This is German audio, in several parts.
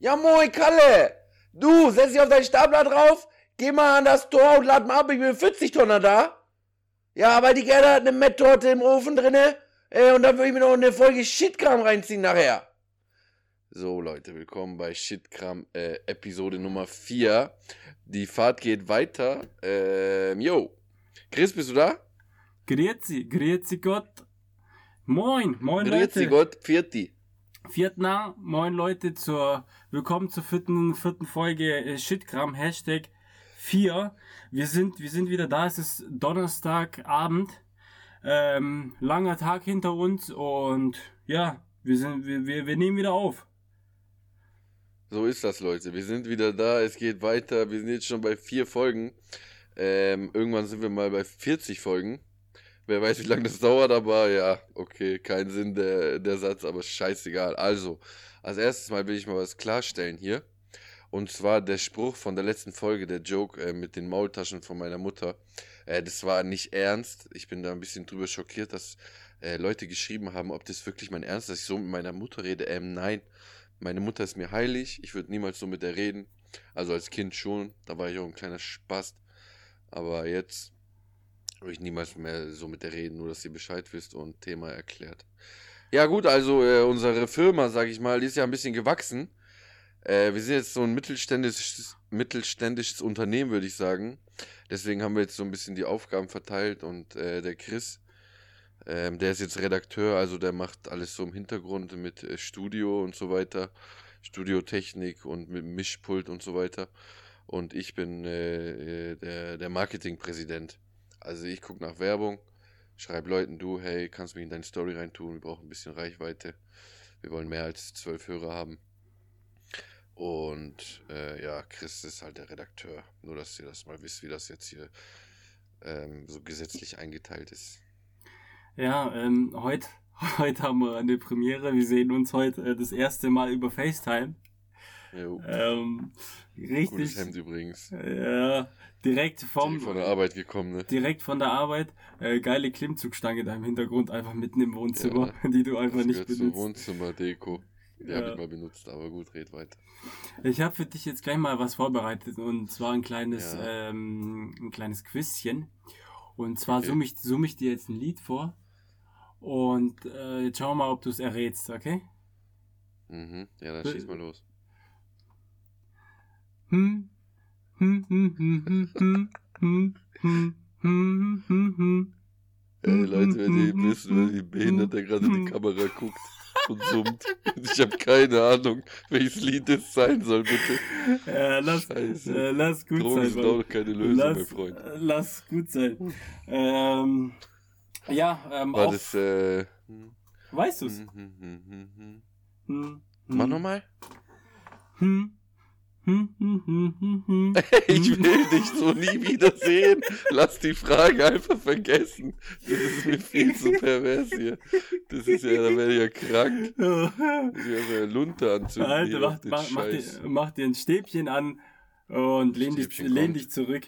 Ja, moin, Kalle! Du, setz dich auf deinen Stapler drauf, geh mal an das Tor und lad mal ab, ich bin 40 Tonner da. Ja, weil die Gerda hat eine Metttorte im Ofen drinne. Äh, und dann würde ich mir noch eine Folge Shitkram reinziehen nachher. So, Leute, willkommen bei Shitkram, äh, Episode Nummer 4. Die Fahrt geht weiter. Ähm, yo. Chris, bist du da? Grüezi, grüezi Gott. Moin, moin Grüezi Leute. Gott, Vierti. Viertner, moin Leute, zur, willkommen zur vierten, vierten Folge äh, Shitkram, Hashtag 4. Wir sind, wir sind wieder da, es ist Donnerstagabend. Ähm, langer Tag hinter uns und ja, wir sind, wir, wir, wir nehmen wieder auf. So ist das, Leute. Wir sind wieder da, es geht weiter. Wir sind jetzt schon bei vier Folgen. Ähm, irgendwann sind wir mal bei 40 Folgen. Wer weiß, wie lange das dauert, aber ja, okay, kein Sinn der, der Satz, aber scheißegal. Also, als erstes Mal will ich mal was klarstellen hier. Und zwar der Spruch von der letzten Folge, der Joke äh, mit den Maultaschen von meiner Mutter. Äh, das war nicht ernst. Ich bin da ein bisschen drüber schockiert, dass äh, Leute geschrieben haben, ob das wirklich mein Ernst ist, dass ich so mit meiner Mutter rede. Ähm, nein, meine Mutter ist mir heilig. Ich würde niemals so mit der reden. Also als Kind schon. Da war ich auch ein kleiner Spast. Aber jetzt würde ich niemals mehr so mit der reden, nur dass ihr Bescheid wisst und Thema erklärt. Ja gut, also äh, unsere Firma, sag ich mal, die ist ja ein bisschen gewachsen. Äh, wir sind jetzt so ein mittelständisches, mittelständisches Unternehmen, würde ich sagen. Deswegen haben wir jetzt so ein bisschen die Aufgaben verteilt und äh, der Chris, ähm, der ist jetzt Redakteur, also der macht alles so im Hintergrund mit äh, Studio und so weiter, Studiotechnik und mit Mischpult und so weiter. Und ich bin äh, äh, der, der Marketingpräsident. Also ich gucke nach Werbung, schreibe Leuten, du, hey, kannst du mich in deine Story reintun, wir brauchen ein bisschen Reichweite. Wir wollen mehr als zwölf Hörer haben. Und äh, ja, Chris ist halt der Redakteur. Nur, dass ihr das mal wisst, wie das jetzt hier ähm, so gesetzlich eingeteilt ist. Ja, ähm, heute, heute haben wir eine Premiere. Wir sehen uns heute äh, das erste Mal über FaceTime. Jo. Ähm, Gutes richtig. Hemd übrigens. Ja, direkt vom, Direkt von der Arbeit gekommen, ne? direkt von der Arbeit. Äh, geile Klimmzugstange da im Hintergrund, einfach mitten im Wohnzimmer, die du einfach Das nicht benutzt. Wohnzimmerdeko. Die Ja. habe ich mal benutzt, aber gut, red weiter. Ich habe für dich jetzt gleich mal was vorbereitet und zwar ein kleines, Ja. ähm, ein kleines Quizchen. Und zwar Okay. summe ich, summe ich dir jetzt ein Lied vor und äh, jetzt schauen wir mal, ob du es errätst, okay? Mhm. Ja, dann schieß mal los. Hm, hm, hm, hm, hm, hm, hm, hm, hm, hm, hm. Ey, Leute, wenn ihr wissen, wie behindert der gerade in die Kamera guckt und summt. Ich habe keine Ahnung, welches Lied es sein soll, bitte. Äh, lass, Scheiße. äh, lass gut Drogen sein. sind Mann. auch keine Lösung, mein lass, Freund. äh, lass gut sein. Ähm, ja, ähm, War auch, das, äh... hm, weißt du's? hm, hm, hm, hm, hm. Hm, Mach hm, nochmal. hm, Ich will dich so nie wiedersehen. Lass die Frage einfach vergessen. Das ist mir viel zu pervers hier. Das ist ja, da werde ich ja krank. Das ist ja Lunte anzünden. Alter, mach, mach, mach, dir, mach dir ein Stäbchen an und lehn, dich, lehn dich zurück.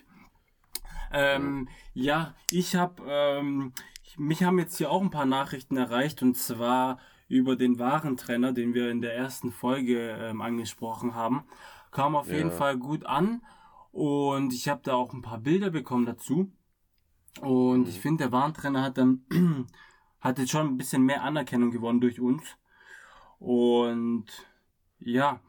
Ähm, ja, ich habe, ähm, ich- mich haben jetzt hier auch ein paar Nachrichten erreicht und zwar über den Warentrenner, den wir in der ersten Folge ähm, angesprochen haben. Kam auf jeden Ja. Fall gut an und ich habe da auch ein paar Bilder bekommen dazu. Und Mhm. ich finde, der Warentrenner hat dann hat jetzt schon ein bisschen mehr Anerkennung gewonnen durch uns. Und ja,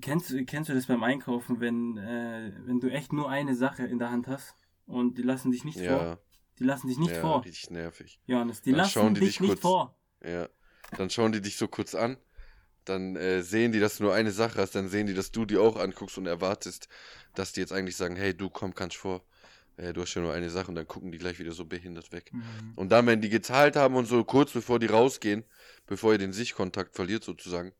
kennst, du- kennst du das beim Einkaufen, wenn, äh, wenn du echt nur eine Sache in der Hand hast und die lassen dich nicht vor? Ja, Die lassen dich nicht ja, vor, richtig nervig. Johannes. Die Dann lassen die dich dich nicht kurz- vor. Ja. Dann schauen die dich so kurz an. Dann äh, sehen die, dass du nur eine Sache hast. Dann sehen die, dass du die auch anguckst und erwartest, dass die jetzt eigentlich sagen, hey, du komm, kannst vor. Äh, du hast ja nur eine Sache und dann gucken die gleich wieder so behindert weg. Mhm. Und dann, wenn die gezahlt haben und so kurz bevor die rausgehen, bevor ihr den Sichtkontakt verliert sozusagen,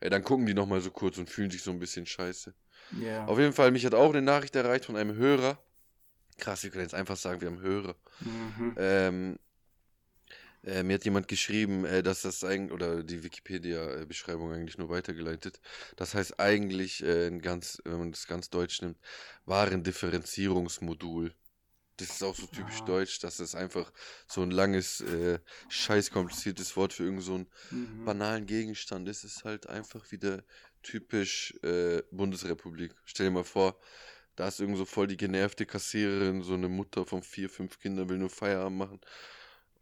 äh, dann gucken die nochmal so kurz und fühlen sich so ein bisschen scheiße. Ja. Auf jeden Fall, mich hat auch eine Nachricht erreicht von einem Hörer. Krass, wir können jetzt einfach sagen, wir haben Hörer. Mhm. Ähm, äh, mir hat jemand geschrieben, äh, dass das eigentlich, oder die Wikipedia-Beschreibung eigentlich nur weitergeleitet. Das heißt eigentlich, äh, ganz, wenn man das ganz deutsch nimmt, Warendifferenzierungsmodul. Das ist auch so typisch Ah. deutsch, dass es einfach so ein langes, äh, scheiß kompliziertes Wort für irgend so einen Mhm. banalen Gegenstand ist. Es ist halt einfach wie der typisch äh, Bundesrepublik. Stell dir mal vor, da ist irgend so voll die genervte Kassiererin, so eine Mutter von vier, fünf Kindern will nur Feierabend machen.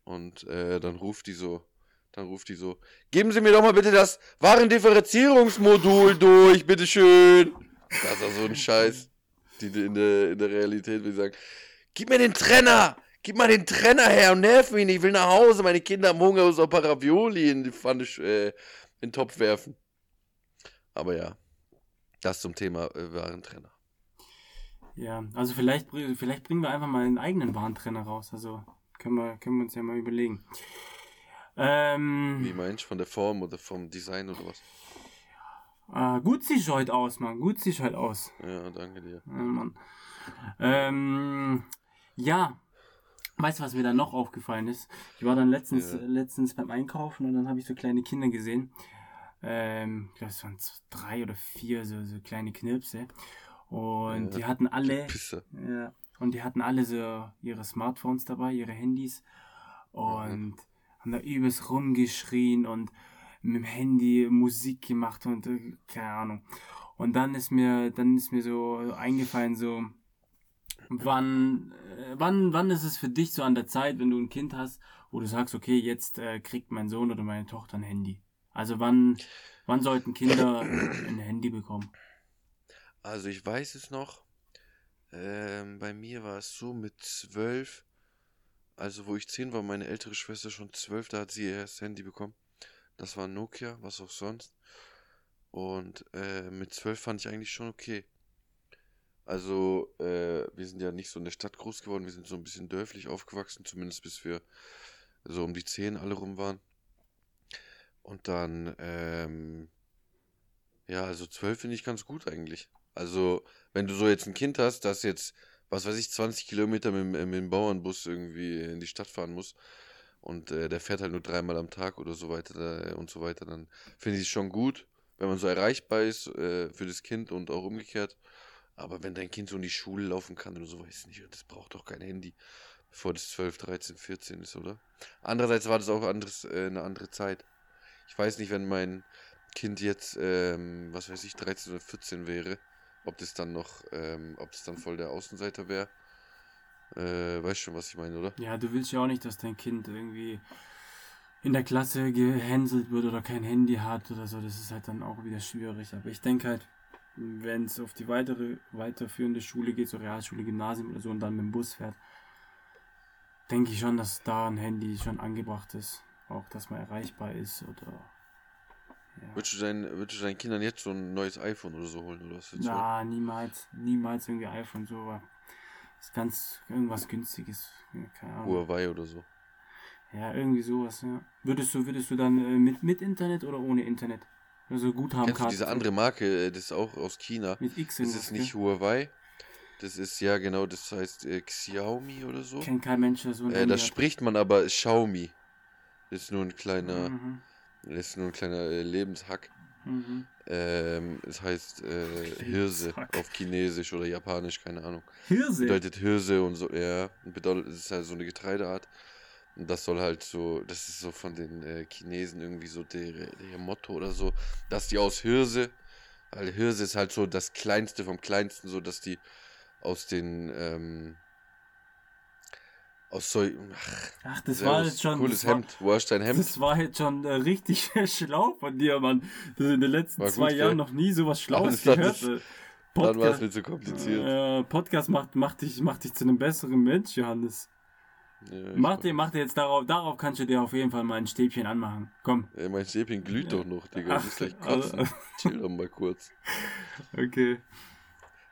Und äh, dann ruft die so, dann ruft die so, geben Sie mir doch mal bitte das Warendifferenzierungsmodul durch, bitteschön. Das ist doch so ein Scheiß. Die in der, in der Realität will sagen, gib mir den Trenner! Gib mal den Trenner her und nerv mich nicht. Ich will nach Hause. Meine Kinder haben Hunger, so ein paar Ravioli in die Pfanne, äh, in den Topf werfen. Aber ja, das zum Thema äh, Warentrenner. Ja, also vielleicht, vielleicht bringen wir einfach mal einen eigenen Warentrenner raus. Also können wir, können wir uns ja mal überlegen. Ähm, Wie meinst du, von der Form oder vom Design oder was? Äh, gut siehst du heute aus, Mann. Gut siehst du heute aus. Ja, danke dir. Ja, Mann. Ähm, ja, Weißt du, was mir dann noch aufgefallen ist? Ich war dann letztens, ja. letztens beim Einkaufen und dann habe ich so kleine Kinder gesehen. Ähm, ich glaube, es waren drei oder vier so, so kleine Knirpse. Und ja, die hatten alle. Ja, und die hatten alle so ihre Smartphones dabei, ihre Handys. Und mhm. haben da übelst rumgeschrien und mit dem Handy Musik gemacht und äh, keine Ahnung. Und dann ist mir, dann ist mir so eingefallen, so, wann, äh, wann, wann ist es für dich so an der Zeit, wenn du ein Kind hast, wo du sagst, okay, jetzt äh, kriegt mein Sohn oder meine Tochter ein Handy? Also wann, wann sollten Kinder ein Handy bekommen? Also ich weiß es noch. Ähm, bei mir war es so mit zwölf, also wo ich zehn war, meine ältere Schwester schon zwölf, da hat sie ihr erstes Handy bekommen. Das war Nokia, was auch sonst. Und äh, mit zwölf fand ich eigentlich schon okay. Also, äh, wir sind ja nicht so in der Stadt groß geworden, wir sind so ein bisschen dörflich aufgewachsen, zumindest bis wir so um die 10 alle rum waren. Und dann, ähm, ja, also 12 finde ich ganz gut eigentlich. Also, wenn du so jetzt ein Kind hast, das jetzt, was weiß ich, 20 Kilometer mit, mit dem Bauernbus irgendwie in die Stadt fahren muss und äh, der fährt halt nur dreimal am Tag oder so weiter äh, und so weiter, dann finde ich es schon gut, wenn man so erreichbar ist äh, für das Kind und auch umgekehrt. Aber wenn dein Kind so in die Schule laufen kann oder so, weiß ich nicht, das braucht doch kein Handy, bevor das 12, 13, 14 ist, oder? Andererseits war das auch anderes, äh, eine andere Zeit. Ich weiß nicht, wenn mein Kind jetzt, ähm, was weiß ich, 13 oder 14 wäre, ob das dann noch, ähm, ob das dann voll der Außenseiter wäre. Äh, weißt schon, was ich meine, oder? Ja, du willst ja auch nicht, dass dein Kind irgendwie in der Klasse gehänselt wird oder kein Handy hat oder so. Das ist halt dann auch wieder schwierig. Aber ich denke halt, wenn es auf die weitere, weiterführende Schule geht, so Realschule, Gymnasium oder so, und dann mit dem Bus fährt, denke ich schon, dass da ein Handy schon angebracht ist. Auch, dass man erreichbar ist oder. Ja. Würdest, du dein, würdest du deinen Kindern jetzt so ein neues iPhone oder so holen? Oder was Na, niemals. Niemals irgendwie iPhone. So ist ganz irgendwas günstiges. keine Ahnung. Huawei oder so. Ja, irgendwie sowas, ja. Würdest du, würdest du dann äh, mit, mit Internet oder ohne Internet? Also Guthaben Kennst du diese andere Marke, äh, das ist auch aus China. Mit X Das ist nicht Huawei. Das ist ja genau, das heißt äh, Xiaomi oder so. Kennt kein Mensch so. Äh, das spricht man aber Xiaomi. Das ist nur ein kleiner, mhm. Das ist nur ein kleiner äh, Lebenshack. Mhm. Ähm, es heißt äh, Hirse auf Chinesisch oder Japanisch, keine Ahnung. Hirse? Bedeutet Hirse und so, ja. Bedeutet, es ist halt so eine Getreideart. Und das soll halt so, das ist so von den äh, Chinesen irgendwie so der, der Motto oder so, dass die aus Hirse, weil Hirse ist halt so das Kleinste vom Kleinsten, so dass die aus den, ähm, aus so, ach, ach das war jetzt schon. Cooles Hemd, wo hast dein Hemd? Das war jetzt schon äh, richtig schlau von dir, Mann. In den letzten war zwei gut, Jahren ja. noch nie sowas Schlaues gehört. Dann, dann war es mir zu kompliziert. Äh, Podcast macht, macht, dich, macht dich zu einem besseren Mensch, Johannes. Ja, mach, dir, mach dir jetzt darauf, darauf kannst du dir auf jeden Fall mal ein Stäbchen anmachen. Komm. Ja, mein Stäbchen glüht ja. doch noch, Digga. Ach, ich gleich kotzen. Also, Chill doch mal kurz. Okay.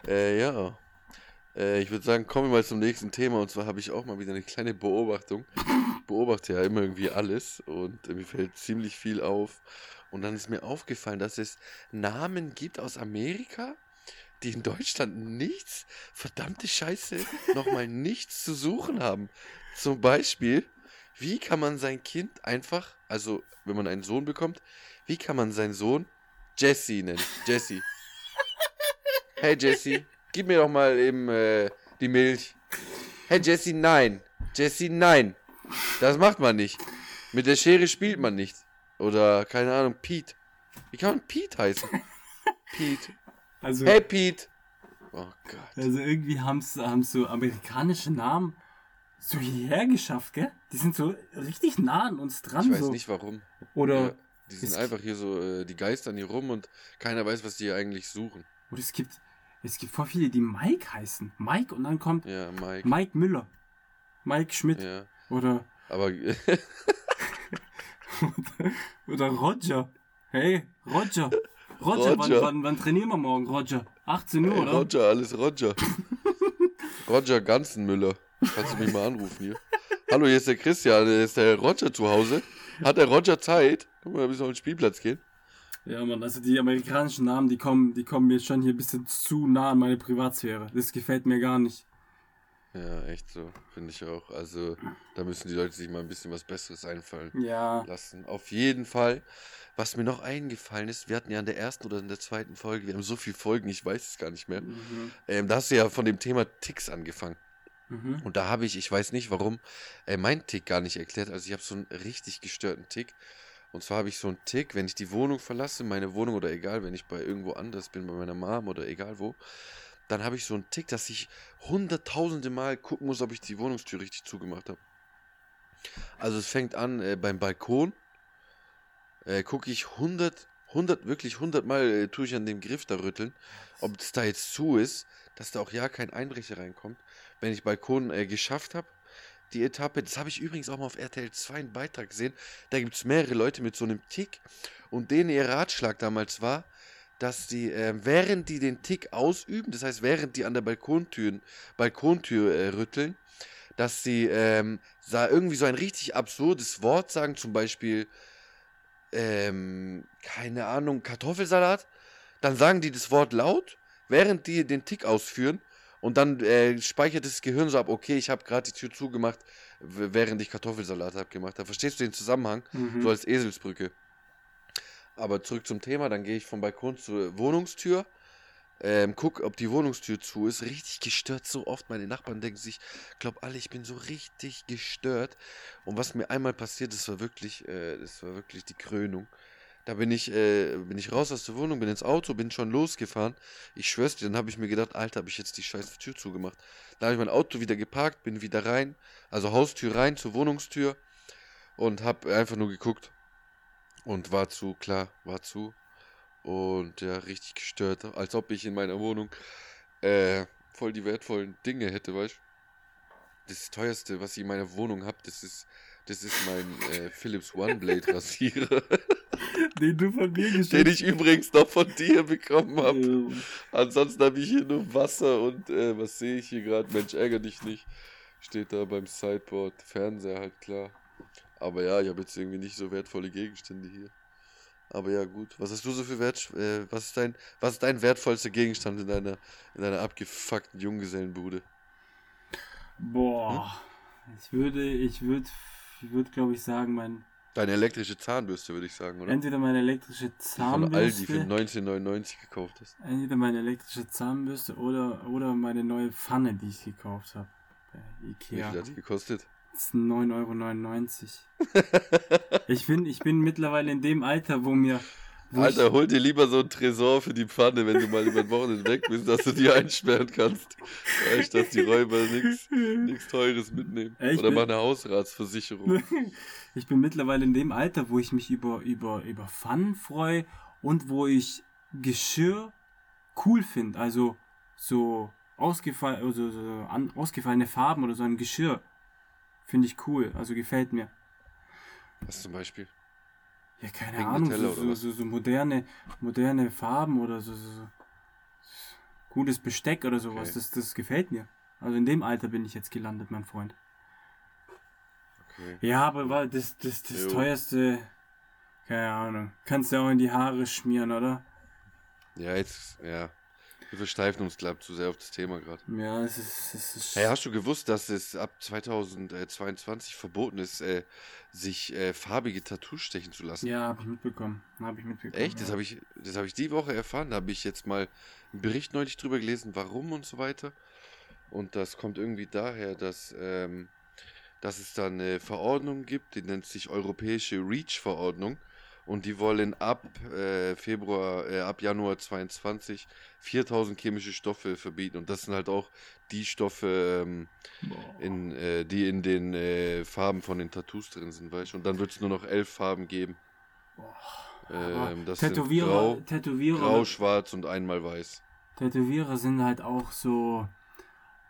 Äh, ja. Äh, ich würde sagen, kommen wir mal zum nächsten Thema. Und zwar habe ich auch mal wieder eine kleine Beobachtung. Ich beobachte ja immer irgendwie alles und äh, mir fällt ziemlich viel auf. Und dann ist mir aufgefallen, dass es Namen gibt aus Amerika, die in Deutschland nichts, verdammte Scheiße, nochmal nichts zu suchen haben. Zum Beispiel, wie kann man sein Kind einfach, also wenn man einen Sohn bekommt, wie kann man seinen Sohn Jesse nennen? Jesse. Hey Jesse, gib mir doch mal eben äh, die Milch. Hey Jesse, nein. Jesse, nein. Das macht man nicht. Mit der Schere spielt man nicht. Oder, keine Ahnung, Pete. Wie kann man Pete heißen? Pete. Also, Hey, Pete. Oh Gott. also irgendwie haben so amerikanische Namen so hierher geschafft, gell? Die sind so richtig nah an uns dran. Ich weiß so. nicht warum. Oder, Ja, die sind einfach hier so, äh, die geistern hier rum und keiner weiß, was die hier eigentlich suchen. oder es gibt, es gibt voll viele, die Mike heißen. Mike und dann kommt Ja, Mike. Mike Müller. Mike Schmidt. Ja. Oder, Aber oder Roger. Hey, Roger. Roger, Wann, Roger. wann, wann trainieren wir morgen, Roger? 18 Uhr, Ey, oder? Roger, alles Roger. Roger Ganzenmüller. Kannst du mich mal anrufen hier? Hallo, hier ist der Christian. Ist der Roger zu Hause? Hat der Roger Zeit? Guck mal, wir müssen auf den Spielplatz gehen. Ja, Mann, also die amerikanischen Namen, die kommen, die kommen mir schon hier ein bisschen zu nah an meine Privatsphäre. Das gefällt mir gar nicht. Ja, echt so. Finde ich auch. Also, da müssen die Leute sich mal ein bisschen was Besseres einfallen Ja. lassen. Auf jeden Fall. Was mir noch eingefallen ist, wir hatten ja in der ersten oder in der zweiten Folge, wir haben so viele Folgen, ich weiß es gar nicht mehr. Mhm. Ähm, da hast du ja von dem Thema Ticks angefangen. Mhm. Und da habe ich, ich weiß nicht warum, äh, meinen Tick gar nicht erklärt. Also ich habe so einen richtig gestörten Tick. Und zwar habe ich so einen Tick, wenn ich die Wohnung verlasse, meine Wohnung oder egal, wenn ich bei irgendwo anders bin, bei meiner Mom oder egal wo, dann habe ich so einen Tick, dass ich hunderttausende Mal gucken muss, ob ich die Wohnungstür richtig zugemacht habe. Also es fängt an äh, beim Balkon, äh, gucke ich 100, 100, wirklich 100 Mal äh, tue ich an dem Griff da rütteln, ob es da jetzt zu ist, dass da auch ja kein Einbrecher reinkommt. Wenn ich Balkon äh, geschafft habe, die Etappe, das habe ich übrigens auch mal auf RTL 2 einen Beitrag gesehen, da gibt es mehrere Leute mit so einem Tick. Und denen ihr Ratschlag damals war, dass die, äh, während die den Tick ausüben, das heißt, während die an der Balkontür, Balkontür äh, rütteln, dass sie ähm, irgendwie so ein richtig absurdes Wort sagen, zum Beispiel, ähm, keine Ahnung, Kartoffelsalat, dann sagen die das Wort laut, während die den Tick ausführen und dann äh, speichert das Gehirn so ab, okay, ich habe gerade die Tür zugemacht, während ich Kartoffelsalat habe gemacht. Da verstehst du den Zusammenhang, Mhm. so als Eselsbrücke. Aber zurück zum Thema, dann gehe ich vom Balkon zur Wohnungstür, ähm, guck, ob die Wohnungstür zu ist. Richtig gestört, so oft. Meine Nachbarn denken sich, glaub alle, ich bin so richtig gestört. Und was mir einmal passiert, das war wirklich, äh, das war wirklich die Krönung. Da bin ich, äh, bin ich raus aus der Wohnung, bin ins Auto, bin schon losgefahren. Ich schwör's dir, dann habe ich mir gedacht, Alter, habe ich jetzt die scheiß Tür zugemacht. Dann habe ich mein Auto wieder geparkt, bin wieder rein, also Haustür rein zur Wohnungstür und habe einfach nur geguckt. Und war zu, klar, war zu. Und ja, richtig gestört, als ob ich in meiner Wohnung äh, voll die wertvollen Dinge hätte, weißt du? Das teuerste, was ich in meiner Wohnung habe, das ist, das ist mein äh, Philips One-Blade Rasierer, Den du von mir den geschickt ich übrigens noch von dir bekommen habe. Ja. Ansonsten habe ich hier nur Wasser und äh, was sehe ich hier gerade? Mensch, ärger dich nicht. Steht da beim Sideboard. Fernseher halt klar. Aber ja, ich habe jetzt irgendwie nicht so wertvolle Gegenstände hier. Aber ja, gut. Was hast du so für Wert? Äh, was, ist dein, was ist dein wertvollster Gegenstand in deiner, in deiner abgefuckten Junggesellenbude? Boah. Ich würde, ich würde, ich würde, glaube ich, sagen, mein, Deine elektrische Zahnbürste, würde ich sagen, oder? entweder meine elektrische Die von Aldi für Zahnbürste, 19,99 gekauft hast. entweder meine elektrische Zahnbürste oder, oder meine neue Pfanne, die ich gekauft habe. Bei Wie Ikea. viel hat die gekostet? Das ist 9,99 Euro. ich, bin, ich bin mittlerweile in dem Alter, wo mir. Alter, hol dir lieber so einen Tresor für die Pfanne, wenn du mal über den Wochenende weg bist, dass du die einsperren kannst. Weißt, dass die Räuber nichts Teures mitnehmen. Echt, Oder mal eine Hausratsversicherung. ich, ich bin mittlerweile in dem Alter, wo ich mich über, über, über Pfannen freue und wo ich Geschirr cool finde. Also so, ausgefall, also so an, ausgefallene Farben oder so ein Geschirr. Finde ich cool. Also gefällt mir. Was zum Beispiel? Ja, keine Wegen Ahnung, Nutella so, so, so, moderne, moderne Farben oder so, so, so gutes Besteck oder sowas, Okay. das, das gefällt mir. Also in dem Alter bin ich jetzt gelandet, mein Freund. Okay. Ja, aber war das, das, das Jo. teuerste, keine Ahnung, kannst du auch in die Haare schmieren, oder? Ja, jetzt, ja. Wir versteifen uns, glaub zu sehr auf das Thema gerade. Ja, es ist, es ist Hey, hast du gewusst, dass es ab 2022 verboten ist, äh, sich äh, farbige Tattoos stechen zu lassen? ja, habe ich mitbekommen, habe ich mitbekommen. Echt? Das ja. habe ich, das habe ich die Woche erfahren. Da habe ich jetzt mal einen Bericht neulich drüber gelesen, warum und so weiter. Und das kommt irgendwie daher, dass, ähm, dass es da eine Verordnung gibt, die nennt sich Europäische REACH-Verordnung. Und die wollen ab äh, Februar, äh, ab Januar 22 4000 chemische Stoffe verbieten und das sind halt auch die Stoffe, ähm, in, äh, die in den äh, Farben von den Tattoos drin sind, weißt du? Und dann wird es nur noch elf Farben geben. Ähm, das sind Tätowierer, grau, Tätowierer, grau, schwarz und einmal weiß. Tätowierer sind halt auch so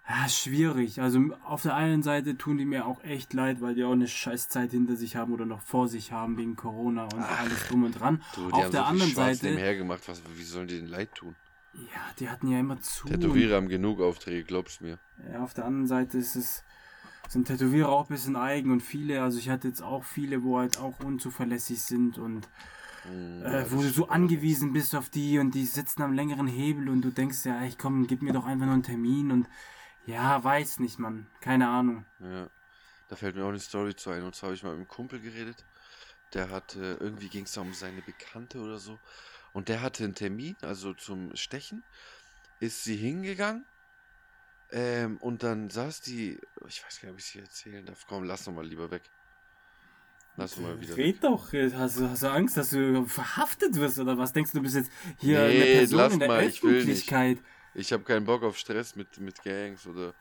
ja, schwierig. Also auf der einen Seite tun die mir auch echt leid, weil die auch eine scheiß Zeit hinter sich haben oder noch vor sich haben wegen Corona und alles drum und dran. Du, auf der so anderen Schwarz Seite, nebenher gemacht. Was, wie sollen die denn leid tun? ja, die hatten ja immer zu. Tätowierer haben genug Aufträge, glaubst mir. Ja, auf der anderen Seite ist es, sind Tätowierer auch ein bisschen eigen und viele, also ich hatte jetzt auch viele, wo halt auch unzuverlässig sind und Hm, äh, ja, wo du so stimmt angewiesen bist auf die und die sitzen am längeren Hebel und du denkst ja, ich komm, gib mir doch einfach nur einen Termin und ja, weiß nicht, Mann, keine Ahnung. Ja, da fällt mir auch eine Story zu ein. Und zwar habe ich mal mit einem Kumpel geredet. Der hatte, irgendwie ging es da um seine Bekannte oder so. Und der hatte einen Termin, also zum Stechen. Ist sie hingegangen. Ähm, und dann saß die, ich weiß gar nicht, ob ich sie erzählen darf. Komm, lass doch mal lieber weg. Lass doch mal wieder weg. Red doch, hast du, hast du Angst, dass du verhaftet wirst oder was? Denkst du, du bist jetzt hier Nee, eine Person lass in der mal, ich will nicht. Ich habe keinen Bock auf Stress mit, mit Gangs oder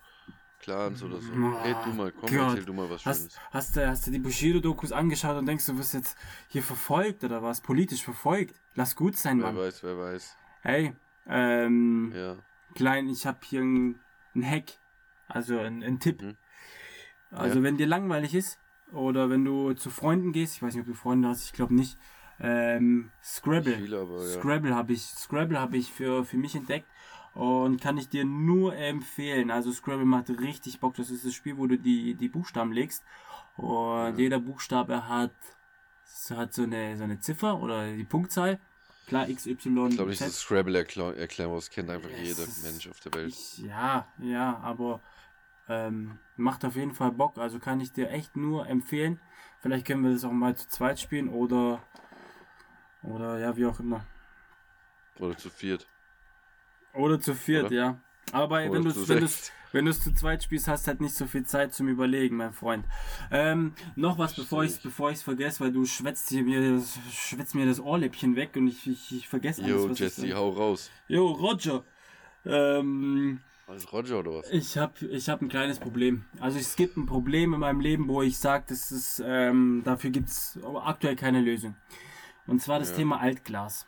Clans oder so. Red du mal, komm, Gott. erzähl du mal was Schönes. Hast, hast, du, hast du die Bushido-Dokus angeschaut und denkst, du wirst jetzt hier verfolgt oder was? Politisch verfolgt? Lass gut sein, Wer Mann. weiß, wer weiß. Hey, ähm, Ja. klein, ich habe hier einen Hack, also einen Tipp. Mhm. Also Ja. wenn dir langweilig ist oder wenn du zu Freunden gehst, ich weiß nicht, ob du Freunde hast, ich glaube nicht, ähm, Scrabble. Viele, aber ja. Scrabble habe ich, Scrabble habe ich für, für mich entdeckt und kann ich dir nur empfehlen. Also Scrabble macht richtig Bock. Das ist das Spiel, wo du die, die Buchstaben legst und jeder Buchstabe hat, hat so eine, so eine Ziffer oder die Punktzahl. Klar, X, Y, Ich glaube nicht, dass Scrabble erklären, erklären muss. Kennt einfach Es jeder Mensch auf der Welt. Ich, ja, ja, aber ähm, macht auf jeden Fall Bock. Also kann ich dir echt nur empfehlen. Vielleicht können wir das auch mal zu zweit spielen oder oder ja, wie auch immer. Oder zu viert. Oder zu viert, Oder? ja. Aber Oder wenn du zu wenn du wenn du es zu zweit spielst, hast halt nicht so viel Zeit zum Überlegen, mein Freund. Ähm, noch was, bevor ich Versteh bevor ich es vergesse, weil du schwätzt hier mir das, schwätzt mir das Ohrläppchen weg und ich, ich, ich vergesse alles, Yo, was ich Jesse, sag. hau raus. Jo, Roger. Ähm, Also Roger oder was? Ich habe ich hab ein kleines Problem. Also es gibt ein Problem in meinem Leben, wo ich sage, das ist, ähm, dafür gibt es aktuell keine Lösung. Und zwar das Ja. Thema Altglas.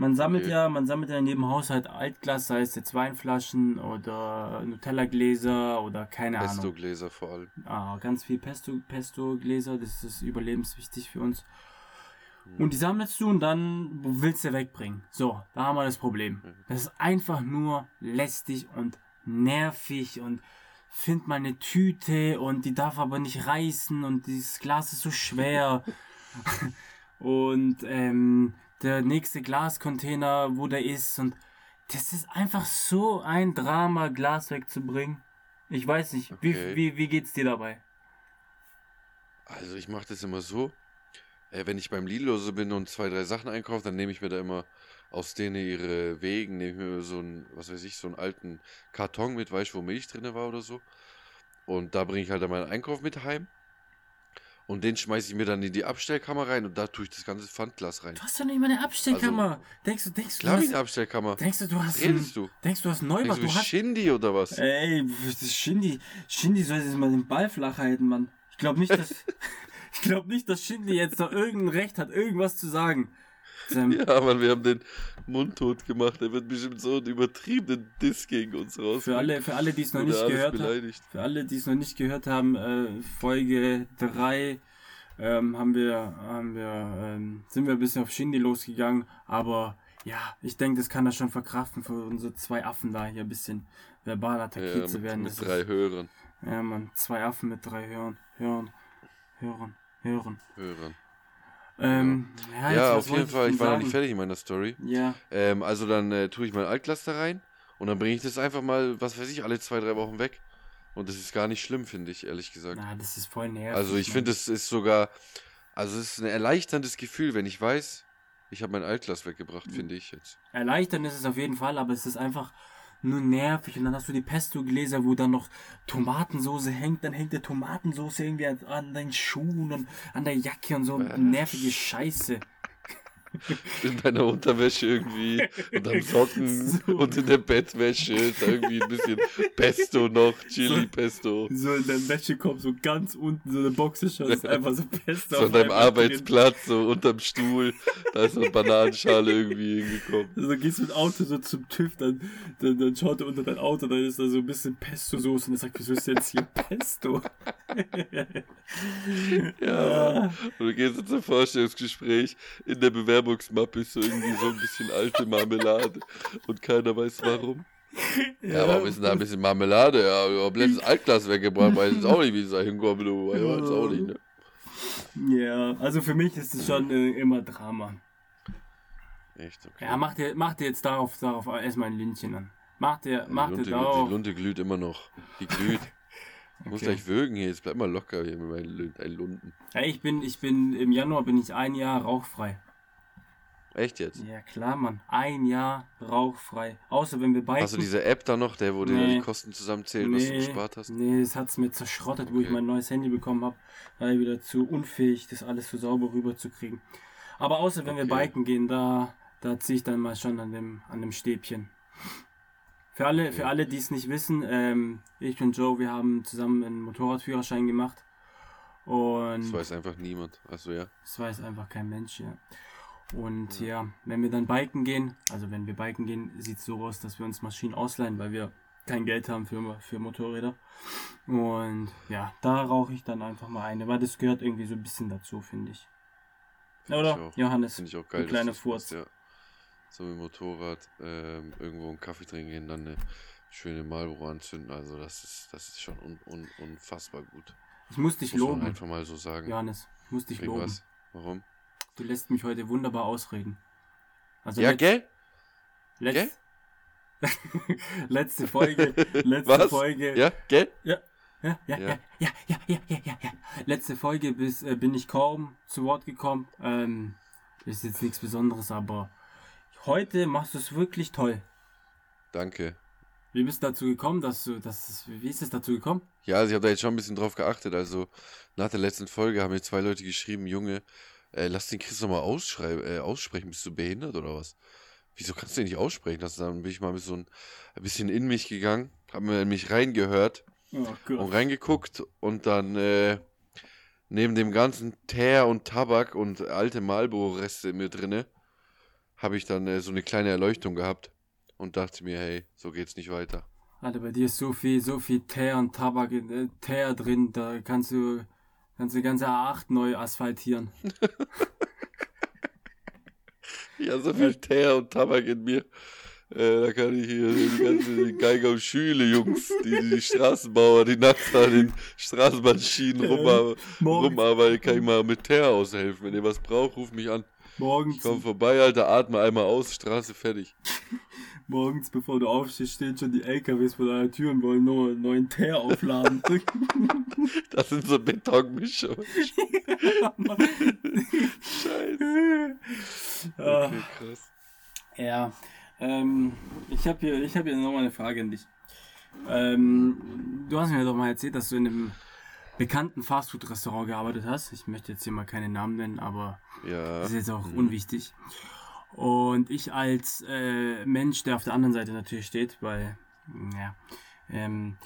Man sammelt Okay. ja, man sammelt ja in jedem Haushalt Altglas, sei es jetzt Weinflaschen oder Nutella-Gläser oder keine Ahnung. Pesto-Gläser vor allem. Ah, ganz viel Pesto, Pesto-Gläser, das ist überlebenswichtig für uns. Und die sammelst du und dann willst du wegbringen. So, da haben wir das Problem. Das ist einfach nur lästig und nervig und find mal eine Tüte und die darf aber nicht reißen und dieses Glas ist so schwer. und ähm, der nächste Glascontainer, wo der ist und das ist einfach so ein Drama, Glas wegzubringen. Ich weiß nicht, Okay. wie, wie, wie geht's dir dabei? Also ich mache das immer so. Äh, wenn ich beim Lidl so bin und zwei, drei Sachen einkaufe, dann nehme ich mir da immer aus denen ihre Wegen, nehme ich mir so einen, was weiß ich, so einen alten Karton mit, weißt du, wo Milch drin war oder so. Und da bringe ich halt dann meinen Einkauf mit heim. Und den schmeiße ich mir dann in die Abstellkammer rein und da tue ich das ganze Pfandglas rein. Du hast doch nicht mal eine Abstellkammer. denkst du, denkst du, Klar, du hast, eine Abstellkammer. denkst du, du hast Redest du? denkst du hast Denkst Neubach, du, du hast, Shindy oder was? ey, das ist Shindy, Shindy soll jetzt mal den Ball flach halten, Mann. Ich glaube nicht, dass, ich glaube nicht, dass Shindy jetzt noch irgendein Recht hat, irgendwas zu sagen. Sam, Ja, Mann, wir haben den Mund tot gemacht. Er wird bestimmt so einen übertriebenen Diss gegen uns raus. für alle, für alle, die es noch nicht gehört haben, für alle, die es noch nicht gehört haben, äh, Folge 3 ähm, haben wir, haben wir, ähm, sind wir ein bisschen auf Shindy losgegangen, aber ja, ich denke, das kann er schon verkraften, für unsere zwei Affen da hier ein bisschen verbal attackiert Ja, zu werden. mit Das drei ist, Hörern. ja, man, zwei Affen mit drei Hören, Hören, Hören, Hören. Hörern. Ähm, ja, Ja, auf jeden Fall. Ich war noch sagen? nicht fertig in meiner Story. Ja, Ähm, also dann äh, tue ich mein Altglas da rein und dann bringe ich das einfach mal, was weiß ich, alle zwei, drei Wochen weg. Und das ist gar nicht schlimm, finde ich, ehrlich gesagt. na, das ist voll nervig. Also ich Mann. finde, es ist sogar, also es ist ein erleichterndes Gefühl, wenn ich weiß, ich habe mein Altglas weggebracht, finde ich jetzt. Erleichtern ist es auf jeden Fall, aber es ist einfach nur nervig. Und dann hast du die Pesto-Gläser, wo dann noch Tomatensoße hängt. Dann hängt der Tomatensoße irgendwie an, an deinen Schuhen und an der Jacke und so. Nervige Scheiße. in deiner Unterwäsche irgendwie und am Socken So. und in der Bettwäsche ist da irgendwie ein bisschen Pesto noch, Chili-Pesto. So in deinem Wäschekorb, so ganz unten, so eine Boxershot, ist einfach so Pesto. So an deinem einmal drin. Arbeitsplatz, so unterm Stuhl, da ist so eine Bananenschale irgendwie hingekommen. Also gehst du mit Auto so zum TÜV, dann, dann, dann schaut er unter dein Auto, dann ist da so ein bisschen Pesto-Soße und er sagt, wieso ist denn jetzt hier Pesto? Ja. Und du gehst jetzt zum Vorstellungsgespräch, in der Bewerbungsmappe ist so irgendwie so ein bisschen alte Marmelade und keiner weiß warum. Ja, warum ist denn da ein bisschen Marmelade? Ja, ich hab letztes Altglas weggebracht, weiß jetzt auch nicht, wie es da hinkommt, du weiß jetzt auch nicht, ne? Ja, also für mich ist es schon äh, immer Drama. Echt, okay. Ja, mach dir, mach dir jetzt darauf, darauf erstmal ein Lündchen an. Mach dir, die, mach dir Lunte, darauf. die Lunte glüht immer noch. Die glüht. Ich muss Okay. gleich würgen hier, jetzt bleib mal locker hier mit meinen Lunden. Ja, ich bin, ich bin, im Januar bin ich ein Jahr rauchfrei. Echt jetzt? Ja, klar, Mann. Ein Jahr rauchfrei. Außer wenn wir beide. Hast du diese App da noch, der, wo dir Nee. die Kosten zusammenzählt, was du gespart hast? Nee, das hat's mir zerschrottet, wo ich Okay. mein neues Handy bekommen habe. War ich wieder zu unfähig, das alles so sauber rüberzukriegen. Aber außer wenn wir Okay. biken gehen, da, da ziehe ich dann mal schon an dem, an dem Stäbchen. Für alle, für Okay. alle, die es nicht wissen, ähm, ich und Joe, wir haben zusammen einen Motorradführerschein gemacht. Und Das weiß einfach niemand. Achso, ja. das weiß einfach kein Mensch, ja. Und ja. wenn wir dann biken gehen, also wenn wir biken gehen, sieht es so aus, dass wir uns Maschinen ausleihen, weil wir kein Geld haben für, für Motorräder. Und ja, da rauche ich dann einfach mal eine, weil das gehört irgendwie so ein bisschen dazu, finde ich. Find Oder, ich auch. Johannes? Finde ich auch geil. Ein kleiner Furz. Ja. So mit dem Motorrad ähm, irgendwo einen Kaffee trinken gehen, dann eine schöne Marlboro anzünden. Also das ist, das ist schon un, un, unfassbar gut. Ich muss dich Muss loben, einfach mal so sagen. Johannes. Ich muss dich loben. Irgendwas. Warum? Du lässt mich heute wunderbar ausreden. Also Ja, letz- gell? letz- letzte Folge, letzte Was? Folge. Ja, gell? Ja, ja, ja, Ja. ja, ja, ja, ja, ja, ja, ja. Letzte Folge bis, äh, bin ich kaum zu Wort gekommen. Ähm, ist jetzt nichts Besonderes, aber heute machst du es wirklich toll. Danke. Wie bist du dazu gekommen, dass du, dass, wie ist es dazu gekommen? Ja, also ich habe da jetzt schon ein bisschen drauf geachtet. Also nach der letzten Folge haben mir zwei Leute geschrieben, Junge, äh, lass den Chris nochmal äh, aussprechen. Bist du behindert oder was? Wieso kannst du den nicht aussprechen? Das, dann bin ich mal so ein, ein bisschen in mich gegangen, habe mir in mich reingehört Oh und reingeguckt und dann äh, neben dem ganzen Teer und Tabak und alte Marlboro-Reste in mir drinne, habe ich dann äh, so eine kleine Erleuchtung gehabt und dachte mir, hey, so geht's nicht weiter. Alter, bei dir ist so viel, so viel Teer und Tabak, äh, Teer drin, da kannst du, kannst du die ganze A8 neu asphaltieren. Ja, so viel Teer und Tabak in mir. Äh, da kann ich hier die ganze Geiger und Schüle, Jungs, die, die Straßenbauer, die nachts an den Straßenbahnschienen rum, Morgens, rumarbeiten, kann ich mal mit Teer aushelfen. Wenn ihr was braucht, ruft mich an. Morgens, Komm vorbei, Alter, atme einmal aus, Straße fertig. morgens, bevor du aufstehst, stehen schon die LKWs vor deiner Tür und wollen nur einen neuen Teer aufladen. Das sind so Betonmischer. Scheiße. Okay, krass. Ja, ähm, ich habe hier, ich hab hier nochmal eine Frage an dich. Ähm, du hast mir doch mal erzählt, dass du in einem bekannten Fastfood-Restaurant gearbeitet hast. Ich möchte jetzt hier mal keine Namen nennen, aber Ja. das ist jetzt auch unwichtig. Und ich als äh, Mensch, der auf der anderen Seite natürlich steht, weil, ja, ähm,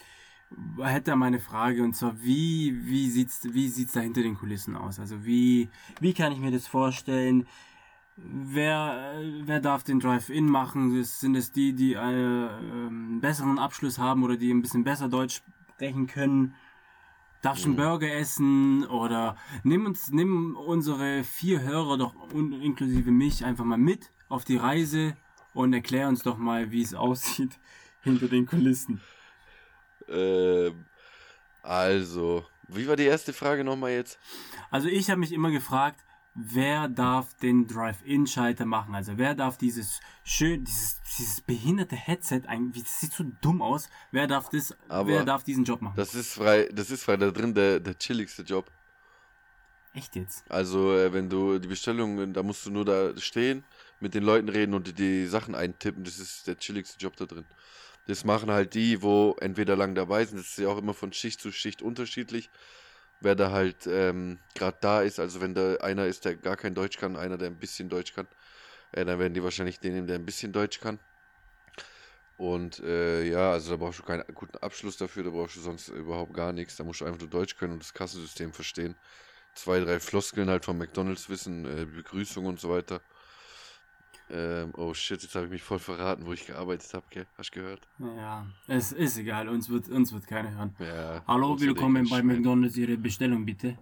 hätte da meine Frage und zwar, wie, wie sieht's, wie sieht's da hinter den Kulissen aus? Also wie, wie kann ich mir das vorstellen? Wer, wer darf den Drive-In machen? Sind es die, die äh, einen besseren Abschluss haben oder die ein bisschen besser Deutsch sprechen können? Darfst du einen Mhm. Burger essen? Oder nimm uns, nimm unsere vier Hörer doch inklusive mich einfach mal mit auf die Reise und erklär uns doch mal, wie es aussieht hinter den Kulissen. Ähm, also, wie war die erste Frage nochmal jetzt? Also ich habe mich immer gefragt, wer darf den Drive-In-Schalter machen? Also wer darf dieses schön, dieses, dieses behinderte Headset, das sieht so dumm aus, wer darf das, Aber wer darf diesen Job machen? Das ist frei, das ist frei da drin der, der chilligste Job. Echt jetzt? Also, äh, wenn du die Bestellung, da musst du nur da stehen, mit den Leuten reden und die, die Sachen eintippen. Das ist der chilligste Job da drin. Das machen halt die, wo entweder lang dabei sind. Das ist ja auch immer von Schicht zu Schicht unterschiedlich. Wer da halt ähm, gerade da ist, also wenn da einer ist, der gar kein Deutsch kann, einer, der ein bisschen Deutsch kann, äh, dann werden die wahrscheinlich den nehmen, der ein bisschen Deutsch kann. Und äh, ja, also da brauchst du keinen guten Abschluss dafür, da brauchst du sonst überhaupt gar nichts. Da musst du einfach nur Deutsch können und das Kassensystem verstehen. Zwei, drei Floskeln halt von McDonalds wissen, äh, Begrüßung und so weiter. Ähm, oh shit, jetzt habe ich mich voll verraten, wo ich gearbeitet habe, gell? Hast du gehört? Ja, es ist egal, uns wird, uns wird keiner hören. Ja. Hallo, willkommen bei McDonalds, Ihre Bestellung bitte.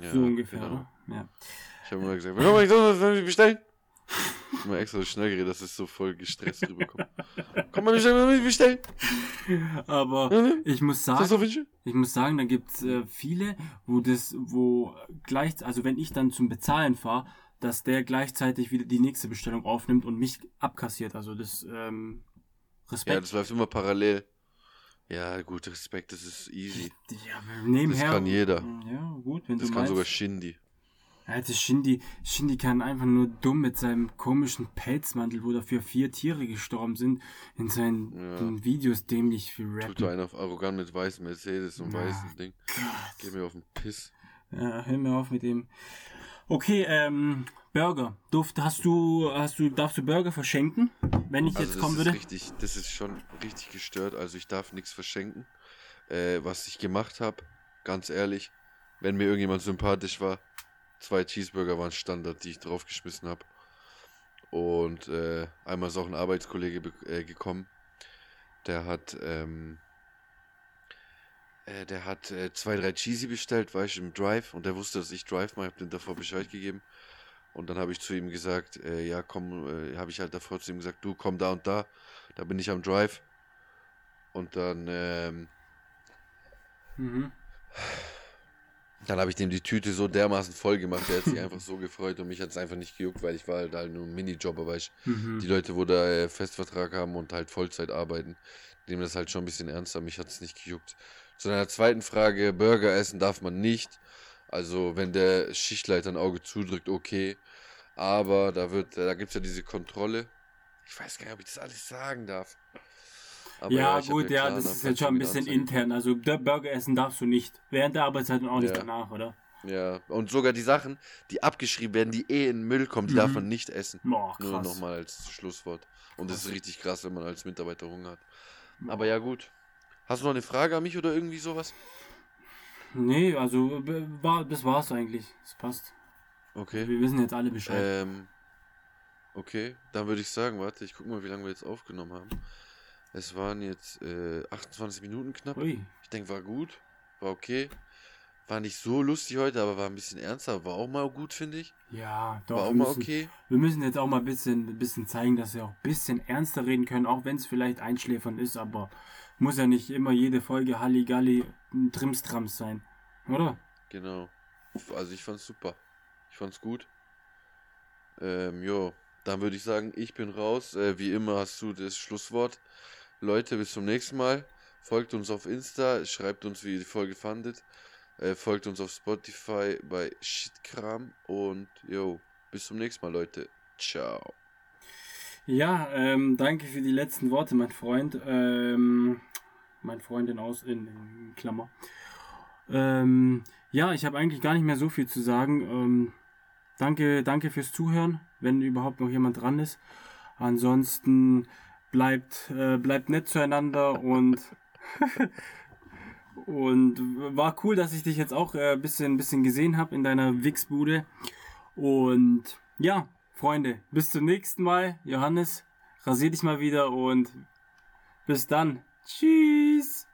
Ja, so ungefähr, genau. oder? Ja. Ich habe immer gesagt, willkommen McDonalds, wollen Sie bestellen? Immer extra so schnell geredet, dass es so voll gestresst rüberkommt. Komm mal bestellen, bestellen? Aber Mhm. ich muss sagen? Ich muss sagen, da gibt's äh, viele, wo das, wo gleich, also wenn ich dann zum Bezahlen fahre, dass der gleichzeitig wieder die nächste Bestellung aufnimmt und mich abkassiert. Also das ähm, Ja, Respekt. das läuft immer parallel. Ja, gut, Respekt, das ist easy. Ja, nebenher. Das kann jeder. Ja, gut, wenn Das du kann meinst. sogar Shindy. Ja, das Shindy, Shindy kann einfach nur dumm mit seinem komischen Pelzmantel, wo dafür vier Tiere gestorben sind, in seinen Ja. Videos dämlich viel Tut rappen. da einer auf arrogant mit weißem Mercedes und Ja. weißem Ding. Geh mir auf den Piss. Ja, hör mir auf mit dem. Okay, ähm, Burger. Duft, hast du, hast du, darfst du Burger verschenken, wenn ich Also jetzt kommen würde? richtig, das ist schon richtig gestört. Also ich darf nichts verschenken. Äh, was ich gemacht habe, ganz ehrlich, wenn mir irgendjemand sympathisch war, zwei Cheeseburger waren Standard, die ich draufgeschmissen habe. Und äh, einmal ist auch ein Arbeitskollege be- äh, gekommen. Der hat, ähm, äh, der hat äh, zwei, drei Cheesy bestellt, war ich im Drive und der wusste, dass ich Drive mache, hab dem davor Bescheid gegeben. Und dann habe ich zu ihm gesagt, äh, ja komm, äh, habe ich halt davor zu ihm gesagt, du komm da und da, da bin ich am Drive. Und dann, ähm, Mhm. dann habe ich dem die Tüte so dermaßen voll gemacht, der hat sich einfach so gefreut und mich hat es einfach nicht gejuckt, weil ich war halt, halt nur ein Minijobber, weil ich Mhm. die Leute, wo da äh, Festvertrag haben und halt Vollzeit arbeiten, nehmen das halt schon ein bisschen ernster. Mich hat es nicht gejuckt. Zu deiner zweiten Frage, Burger essen darf man nicht. Also wenn der Schichtleiter ein Auge zudrückt, okay. Aber da wird, da gibt es ja diese Kontrolle. Ich weiß gar nicht, ob ich das alles sagen darf. Aber ja, hab gut, ja, das da ist jetzt schon ein bisschen anzeigen. intern. Also der Burger essen darfst du nicht. Während der Arbeitszeit und auch nicht Ja. danach, oder? Ja, und sogar die Sachen, die abgeschrieben werden, die eh in den Müll kommen, die darf Mhm. man nicht essen. Boah, Nur krass. nochmal als Schlusswort. Und das ist Krass. richtig krass, wenn man als Mitarbeiter Hunger hat. Aber ja, gut. Hast du noch eine Frage an mich oder irgendwie sowas? Nee, also war, das war's eigentlich. Das passt. Okay. Wir wissen jetzt alle Bescheid. Ähm, okay, dann würde ich sagen, warte, ich guck mal, wie lange wir jetzt aufgenommen haben. Es waren jetzt äh, 28 Minuten knapp. Ui. Ich denke, war gut, war okay. War nicht so lustig heute, aber war ein bisschen ernster. War auch mal gut, finde ich. Ja, doch. War auch wir mal müssen- okay. Wir müssen jetzt auch mal ein bisschen, bisschen zeigen, dass wir auch ein bisschen ernster reden können, auch wenn es vielleicht einschläfernd ist, aber muss ja nicht immer jede Folge Halligalli Trimstrams sein. Oder? Genau. Also ich fand's super. Ich fand's gut. Ähm, jo, dann würde ich sagen, ich bin raus. Äh, wie immer hast du das Schlusswort. Leute, bis zum nächsten Mal. Folgt uns auf Insta, schreibt uns, wie ihr die Folge fandet. Äh, folgt uns auf Spotify bei Shitkram und jo, bis zum nächsten Mal, Leute. Ciao. Ja, ähm, danke für die letzten Worte, mein Freund. Ähm, mein Freundin aus in, in Klammer. Ähm, ja, ich habe eigentlich gar nicht mehr so viel zu sagen. Ähm, danke, danke fürs Zuhören, wenn überhaupt noch jemand dran ist. Ansonsten bleibt, äh, bleibt nett zueinander und und war cool, dass ich dich jetzt auch ein äh, bisschen, bisschen gesehen habe in deiner Wichsbude. Und ja, Freunde, bis zum nächsten Mal. Johannes, rasier dich mal wieder und bis dann. Tschüss.